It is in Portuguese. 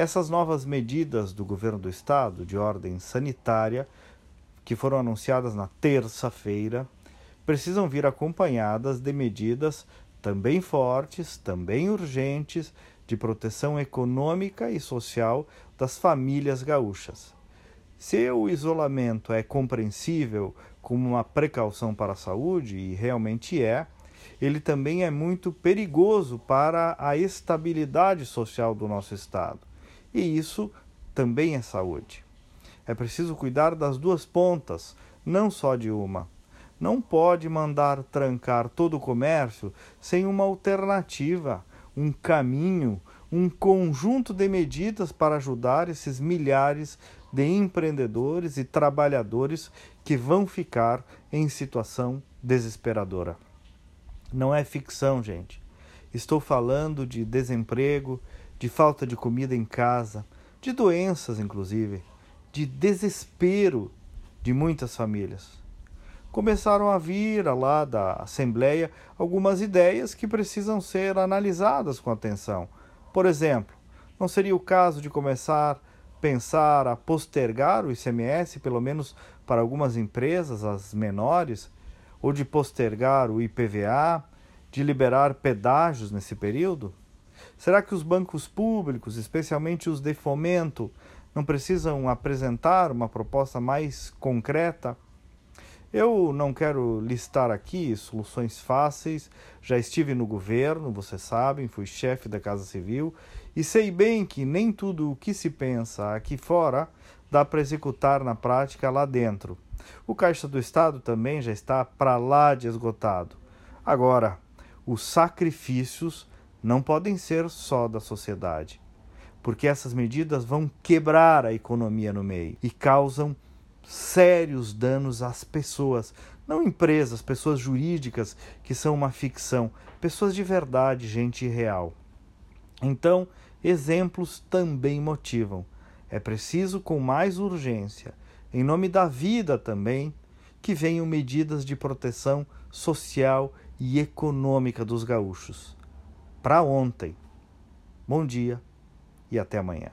Essas novas medidas do governo do estado de ordem sanitária, que foram anunciadas na terça-feira, precisam vir acompanhadas de medidas também fortes, também urgentes, de proteção econômica e social das famílias gaúchas. Se o isolamento é compreensível como uma precaução para a saúde, e realmente é, ele também é muito perigoso para a estabilidade social do nosso Estado. E isso também é saúde. É preciso cuidar das duas pontas, não só de uma. Não pode mandar trancar todo o comércio sem uma alternativa, um caminho, um conjunto de medidas para ajudar esses milhares de empreendedores e trabalhadores que vão ficar em situação desesperadora. Não é ficção, gente. Estou falando de desemprego, de falta de comida em casa, de doenças, inclusive, de desespero de muitas famílias. Começaram a vir lá da Assembleia algumas ideias que precisam ser analisadas com atenção. Por exemplo, não seria o caso de começar a pensar a postergar o ICMS, pelo menos para algumas empresas, as menores, ou de postergar o IPVA, de liberar pedágios nesse período? Será que os bancos públicos, especialmente os de fomento, não precisam apresentar uma proposta mais concreta? Eu não quero listar aqui soluções fáceis, já estive no governo, vocês sabem, fui chefe da Casa Civil e sei bem que nem tudo o que se pensa aqui fora dá para executar na prática lá dentro. O Caixa do Estado também já está para lá de esgotado. Agora, os sacrifícios não podem ser só da sociedade, porque essas medidas vão quebrar a economia no meio e causam sérios danos às pessoas, não empresas, pessoas jurídicas que são uma ficção, pessoas de verdade, gente real. Então, exemplos também motivam. É preciso, com mais urgência, em nome da vida também, que venham medidas de proteção social e econômica dos gaúchos. Para ontem. Bom dia e até amanhã.